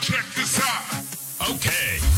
check this out. Okay.